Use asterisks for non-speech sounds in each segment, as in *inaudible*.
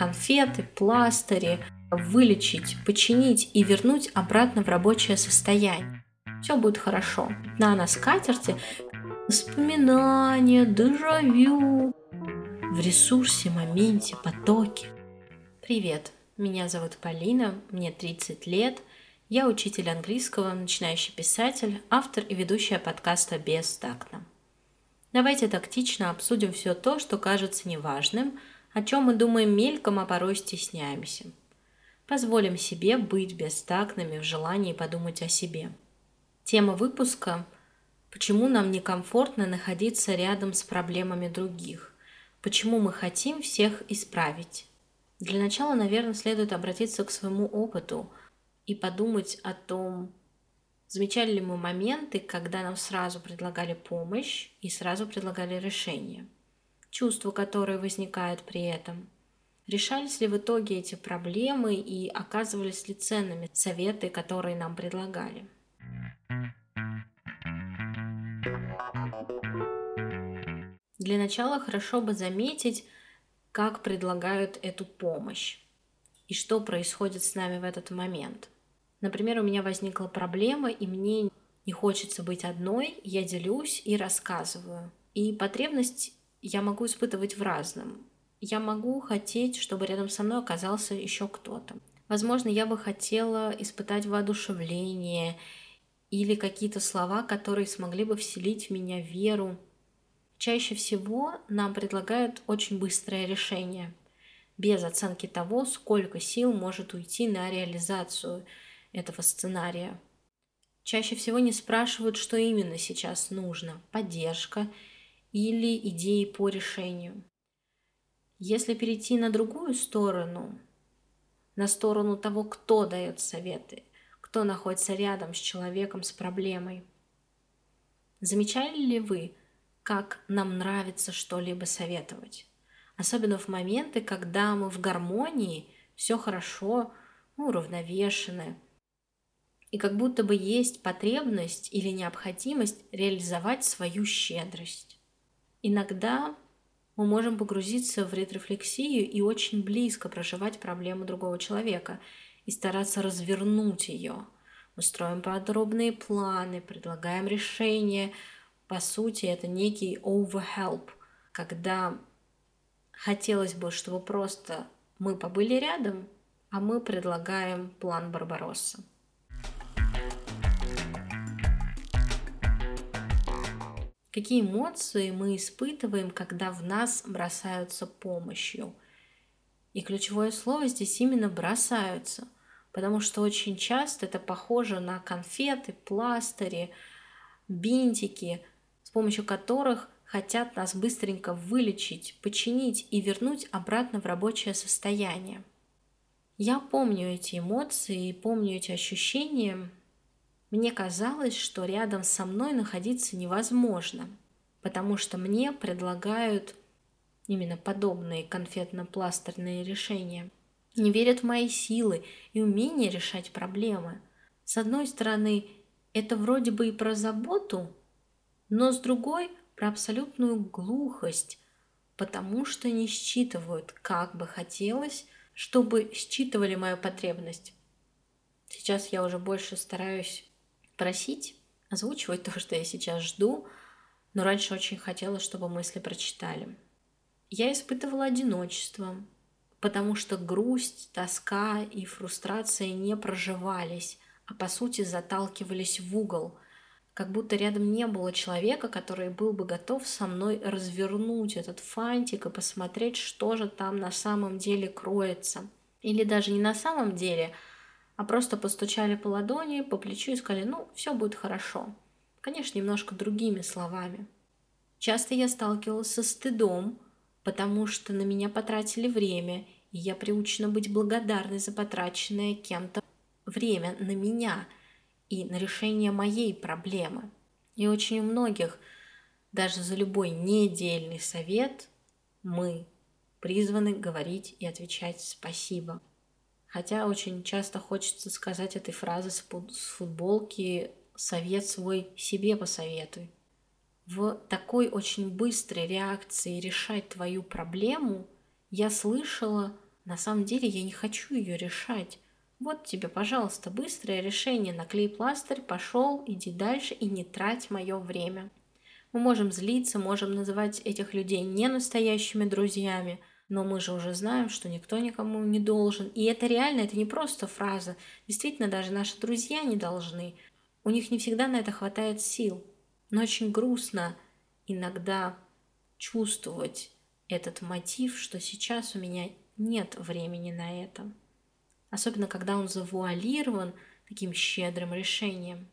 конфеты, пластыри, вылечить, починить и вернуть обратно в рабочее состояние. Все будет хорошо. На на воспоминания, дежавю, в ресурсе, моменте, потоке. Привет, меня зовут Полина, мне 30 лет, я учитель английского, начинающий писатель, автор и ведущая подкаста «Бестактно». Давайте тактично обсудим все то, что кажется неважным, о чем мы думаем мельком, а порой стесняемся. Позволим себе быть бестактными в желании подумать о себе. Тема выпуска – почему нам некомфортно находиться рядом с проблемами других, почему мы хотим всех исправить. Для начала, наверное, следует обратиться к своему опыту и подумать о том, замечали ли мы моменты, когда нам сразу предлагали помощь и сразу предлагали решение, чувства, которые возникают при этом – Решались ли в итоге эти проблемы и оказывались ли ценными советы, которые нам предлагали? Для начала хорошо бы заметить, как предлагают эту помощь и что происходит с нами в этот момент. Например, у меня возникла проблема, и мне не хочется быть одной, я делюсь и рассказываю. И потребность я могу испытывать в разном я могу хотеть, чтобы рядом со мной оказался еще кто-то. Возможно, я бы хотела испытать воодушевление или какие-то слова, которые смогли бы вселить в меня веру. Чаще всего нам предлагают очень быстрое решение, без оценки того, сколько сил может уйти на реализацию этого сценария. Чаще всего не спрашивают, что именно сейчас нужно – поддержка или идеи по решению. Если перейти на другую сторону, на сторону того, кто дает советы, кто находится рядом с человеком с проблемой, замечали ли вы, как нам нравится что-либо советовать? Особенно в моменты, когда мы в гармонии, все хорошо, мы уравновешены, и как будто бы есть потребность или необходимость реализовать свою щедрость. Иногда мы можем погрузиться в ретрефлексию и очень близко проживать проблему другого человека и стараться развернуть ее. Мы строим подробные планы, предлагаем решения. По сути, это некий overhelp, когда хотелось бы, чтобы просто мы побыли рядом, а мы предлагаем план Барбаросса. Какие эмоции мы испытываем, когда в нас бросаются помощью? И ключевое слово здесь именно бросаются, потому что очень часто это похоже на конфеты, пластыри, бинтики, с помощью которых хотят нас быстренько вылечить, починить и вернуть обратно в рабочее состояние. Я помню эти эмоции, помню эти ощущения, мне казалось, что рядом со мной находиться невозможно, потому что мне предлагают именно подобные конфетно-пластырные решения. Не верят в мои силы и умение решать проблемы. С одной стороны, это вроде бы и про заботу, но с другой – про абсолютную глухость, потому что не считывают, как бы хотелось, чтобы считывали мою потребность. Сейчас я уже больше стараюсь просить, озвучивать то, что я сейчас жду, но раньше очень хотела, чтобы мысли прочитали. Я испытывала одиночество, потому что грусть, тоска и фрустрация не проживались, а по сути заталкивались в угол, как будто рядом не было человека, который был бы готов со мной развернуть этот фантик и посмотреть, что же там на самом деле кроется. Или даже не на самом деле – а просто постучали по ладони, по плечу и сказали, ну, все будет хорошо. Конечно, немножко другими словами. Часто я сталкивалась со стыдом, потому что на меня потратили время, и я приучена быть благодарной за потраченное кем-то время на меня и на решение моей проблемы. И очень у многих, даже за любой недельный совет, мы призваны говорить и отвечать спасибо. Хотя очень часто хочется сказать этой фразы с футболки «совет свой себе посоветуй». В такой очень быстрой реакции решать твою проблему я слышала На самом деле я не хочу ее решать. Вот тебе, пожалуйста, быстрое решение. Наклей пластырь, пошел, иди дальше и не трать мое время. Мы можем злиться, можем называть этих людей не настоящими друзьями, но мы же уже знаем, что никто никому не должен. И это реально, это не просто фраза. Действительно, даже наши друзья не должны. У них не всегда на это хватает сил. Но очень грустно иногда чувствовать этот мотив, что сейчас у меня нет времени на это особенно когда он завуалирован таким щедрым решением.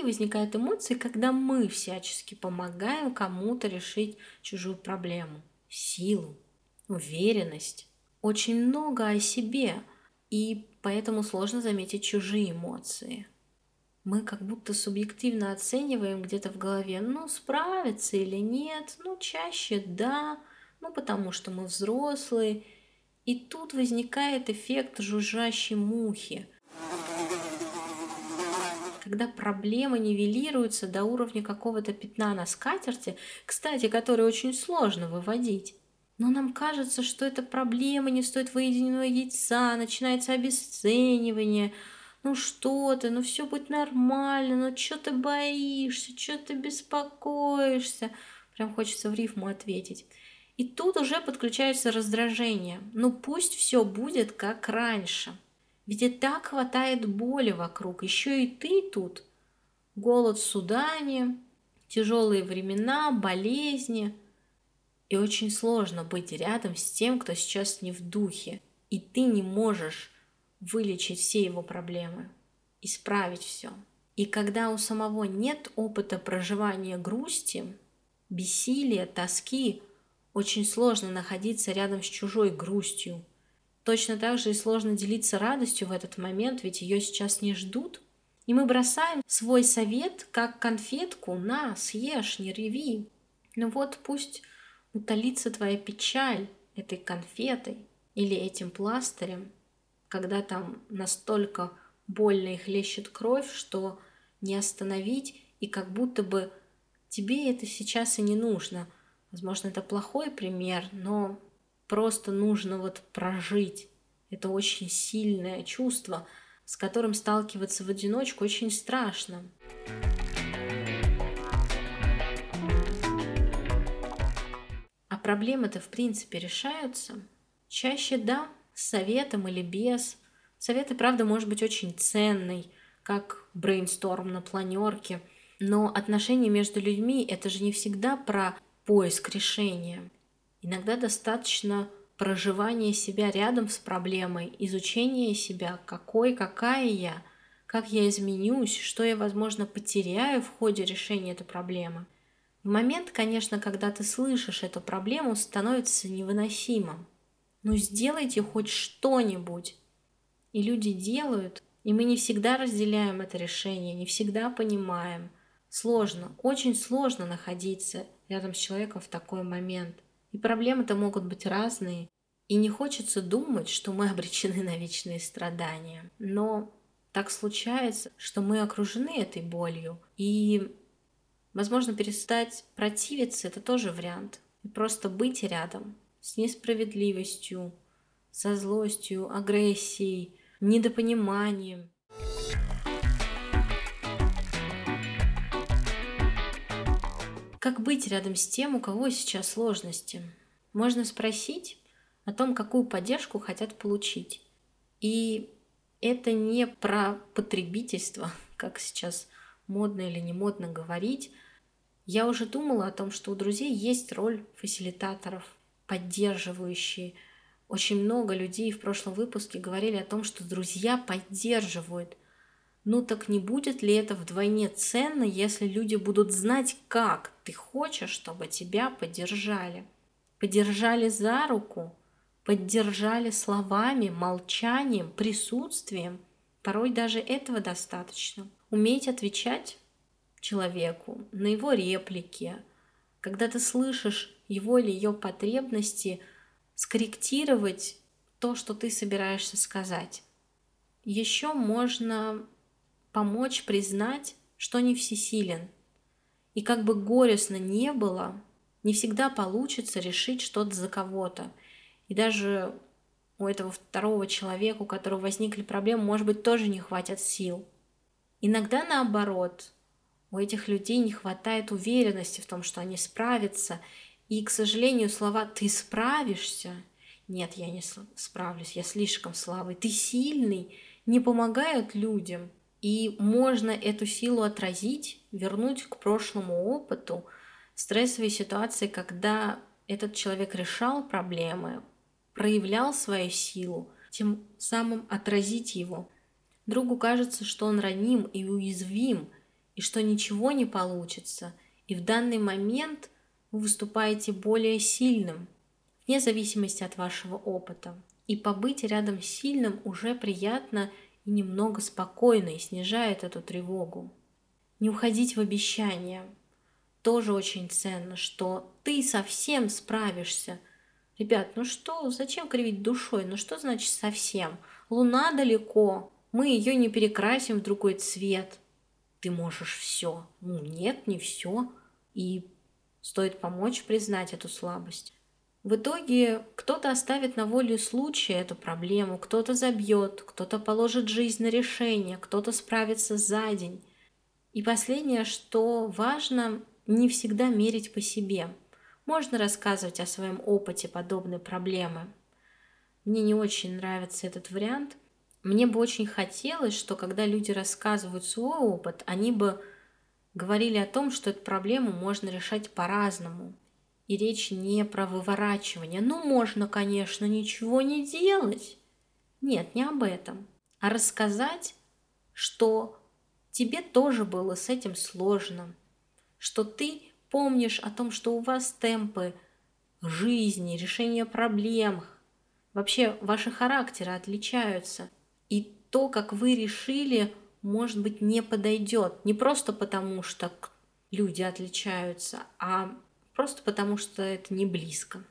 Какие возникают эмоции, когда мы всячески помогаем кому-то решить чужую проблему? Силу, уверенность, очень много о себе, и поэтому сложно заметить чужие эмоции. Мы как будто субъективно оцениваем где-то в голове, ну, справится или нет, ну, чаще да, ну потому что мы взрослые. И тут возникает эффект жужжащей мухи, когда проблема нивелируется до уровня какого-то пятна на скатерти, кстати, который очень сложно выводить. Но нам кажется, что эта проблема не стоит выеденного яйца, начинается обесценивание. Ну что ты, ну все будет нормально, ну что ты боишься, что ты беспокоишься. Прям хочется в рифму ответить. И тут уже подключается раздражение. Ну пусть все будет как раньше. Ведь и так хватает боли вокруг. Еще и ты тут. Голод в Судане, тяжелые времена, болезни. И очень сложно быть рядом с тем, кто сейчас не в духе. И ты не можешь вылечить все его проблемы, исправить все. И когда у самого нет опыта проживания грусти, бессилия, тоски, очень сложно находиться рядом с чужой грустью. Точно так же и сложно делиться радостью в этот момент, ведь ее сейчас не ждут. И мы бросаем свой совет как конфетку «на, съешь, не реви». Ну вот пусть утолится твоя печаль этой конфетой или этим пластырем, когда там настолько больно и хлещет кровь, что не остановить, и как будто бы тебе это сейчас и не нужно – Возможно, это плохой пример, но просто нужно вот прожить. Это очень сильное чувство, с которым сталкиваться в одиночку очень страшно. А проблемы-то в принципе решаются? Чаще да, с советом или без. Совет и правда может быть очень ценный, как брейнсторм на планерке. Но отношения между людьми это же не всегда про поиск решения. Иногда достаточно проживания себя рядом с проблемой, изучения себя, какой, какая я, как я изменюсь, что я, возможно, потеряю в ходе решения этой проблемы. В момент, конечно, когда ты слышишь эту проблему, становится невыносимым. Ну сделайте хоть что-нибудь. И люди делают, и мы не всегда разделяем это решение, не всегда понимаем. Сложно, очень сложно находиться рядом с человеком в такой момент. И проблемы-то могут быть разные. И не хочется думать, что мы *laughs* обречены на вечные страдания. Но так случается, что мы окружены этой болью. И, возможно, перестать противиться – это тоже вариант. И просто быть рядом с несправедливостью, со злостью, агрессией, недопониманием – Как быть рядом с тем, у кого сейчас сложности? Можно спросить о том, какую поддержку хотят получить. И это не про потребительство, *laughs* как сейчас модно или не модно говорить. Я уже думала о том, что у друзей есть роль фасилитаторов, поддерживающие. Очень много людей в прошлом выпуске говорили о том, что друзья поддерживают. Ну так не будет ли это вдвойне ценно, если люди будут знать, как ты хочешь, чтобы тебя поддержали? Поддержали за руку, поддержали словами, молчанием, присутствием. Порой даже этого достаточно. Уметь отвечать человеку на его реплики, когда ты слышишь его или ее потребности, скорректировать то, что ты собираешься сказать. Еще можно помочь признать, что не всесилен. И как бы горестно не было, Не всегда получится решить что-то за кого-то. И даже у этого второго человека, у которого возникли проблемы, может быть, тоже не хватит сил. Иногда наоборот, у этих людей не хватает уверенности в том, что они справятся. И, к сожалению, слова «ты справишься» «нет, я не справлюсь, я слишком слабый», «ты сильный» не помогают людям. И можно эту силу отразить, вернуть к прошлому опыту, стрессовой ситуации, когда этот человек решал проблемы, проявлял свою силу, тем самым отразить его. Другу кажется, что он раним и уязвим, и что ничего не получится, и в данный момент вы выступаете более сильным, вне зависимости от вашего опыта. И побыть рядом с сильным уже приятно и немного спокойно, и снижает эту тревогу. Не уходить в обещания. Тоже очень ценно, что ты совсем справишься – Ребят, ну что, зачем кривить душой? Ну что значит совсем? Луна далеко, мы ее не перекрасим в другой цвет. Ты можешь все. Ну нет, не все. И стоит помочь признать эту слабость. В итоге кто-то оставит на волю случая эту проблему, кто-то забьет, кто-то положит жизнь на решение, кто-то справится за день. И последнее, что важно, не всегда мерить по себе – можно рассказывать о своем опыте подобной проблемы. Мне не очень нравится этот вариант. Мне бы очень хотелось, что когда люди рассказывают свой опыт, они бы говорили о том, что эту проблему можно решать по-разному. И речь не про выворачивание. Ну, можно, конечно, ничего не делать. Нет, не об этом. А рассказать, что тебе тоже было с этим сложно, что ты помнишь о том, что у вас темпы жизни, решения проблем, вообще ваши характеры отличаются. И то, как вы решили, может быть, не подойдет. Не просто потому, что люди отличаются, а просто потому, что это не близко.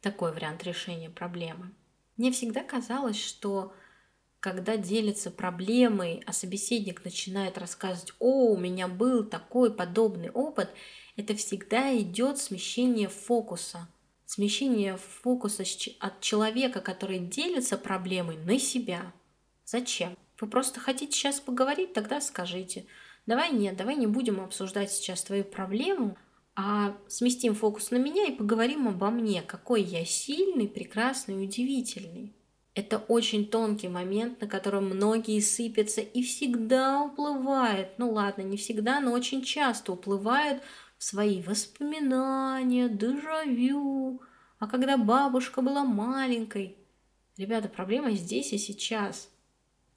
Такой вариант решения проблемы. Мне всегда казалось, что когда делится проблемой, а собеседник начинает рассказывать, о, у меня был такой подобный опыт, это всегда идет смещение фокуса. Смещение фокуса от человека, который делится проблемой, на себя. Зачем? Вы просто хотите сейчас поговорить, тогда скажите. Давай нет, давай не будем обсуждать сейчас твою проблему, а сместим фокус на меня и поговорим обо мне, какой я сильный, прекрасный, удивительный. Это очень тонкий момент, на котором многие сыпятся и всегда уплывают. Ну ладно, не всегда, но очень часто уплывают в свои воспоминания, дежавю. А когда бабушка была маленькой? Ребята, проблема здесь и сейчас.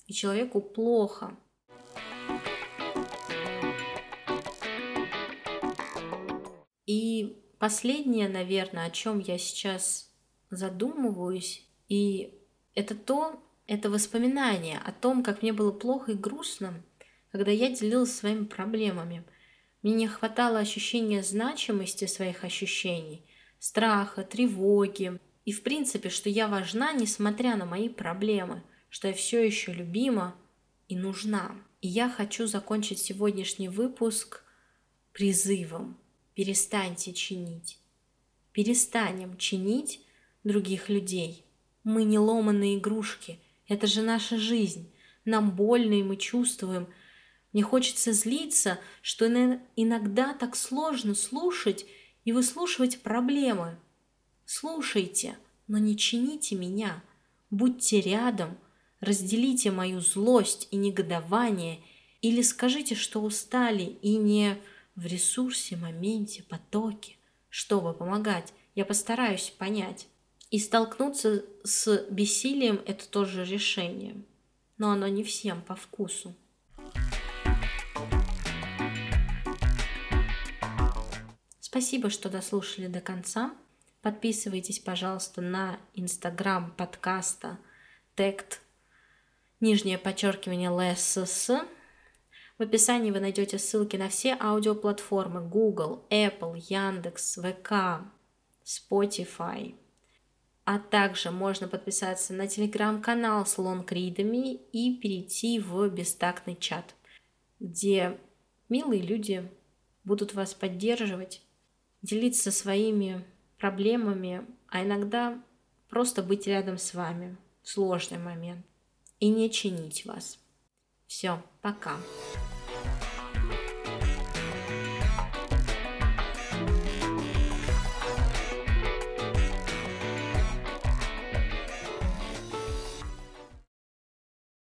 И человеку плохо. И последнее, наверное, о чем я сейчас задумываюсь, и это то, это воспоминание о том, как мне было плохо и грустно, когда я делилась своими проблемами – мне не хватало ощущения значимости своих ощущений, страха, тревоги. И в принципе, что я важна, несмотря на мои проблемы, что я все еще любима и нужна. И я хочу закончить сегодняшний выпуск призывом. Перестаньте чинить. Перестанем чинить других людей. Мы не ломаные игрушки. Это же наша жизнь. Нам больно, и мы чувствуем – мне хочется злиться, что иногда так сложно слушать и выслушивать проблемы. Слушайте, но не чините меня. Будьте рядом, разделите мою злость и негодование или скажите, что устали и не в ресурсе, моменте, потоке. Чтобы помогать, я постараюсь понять. И столкнуться с бессилием – это тоже решение. Но оно не всем по вкусу. Спасибо, что дослушали до конца. Подписывайтесь, пожалуйста, на инстаграм подкаста тект нижнее подчеркивание ЛСС. В описании вы найдете ссылки на все аудиоплатформы Google, Apple, Яндекс, ВК, Spotify. А также можно подписаться на телеграм-канал с лонгридами и перейти в бестактный чат, где милые люди будут вас поддерживать делиться своими проблемами, а иногда просто быть рядом с вами в сложный момент и не чинить вас. Все, пока.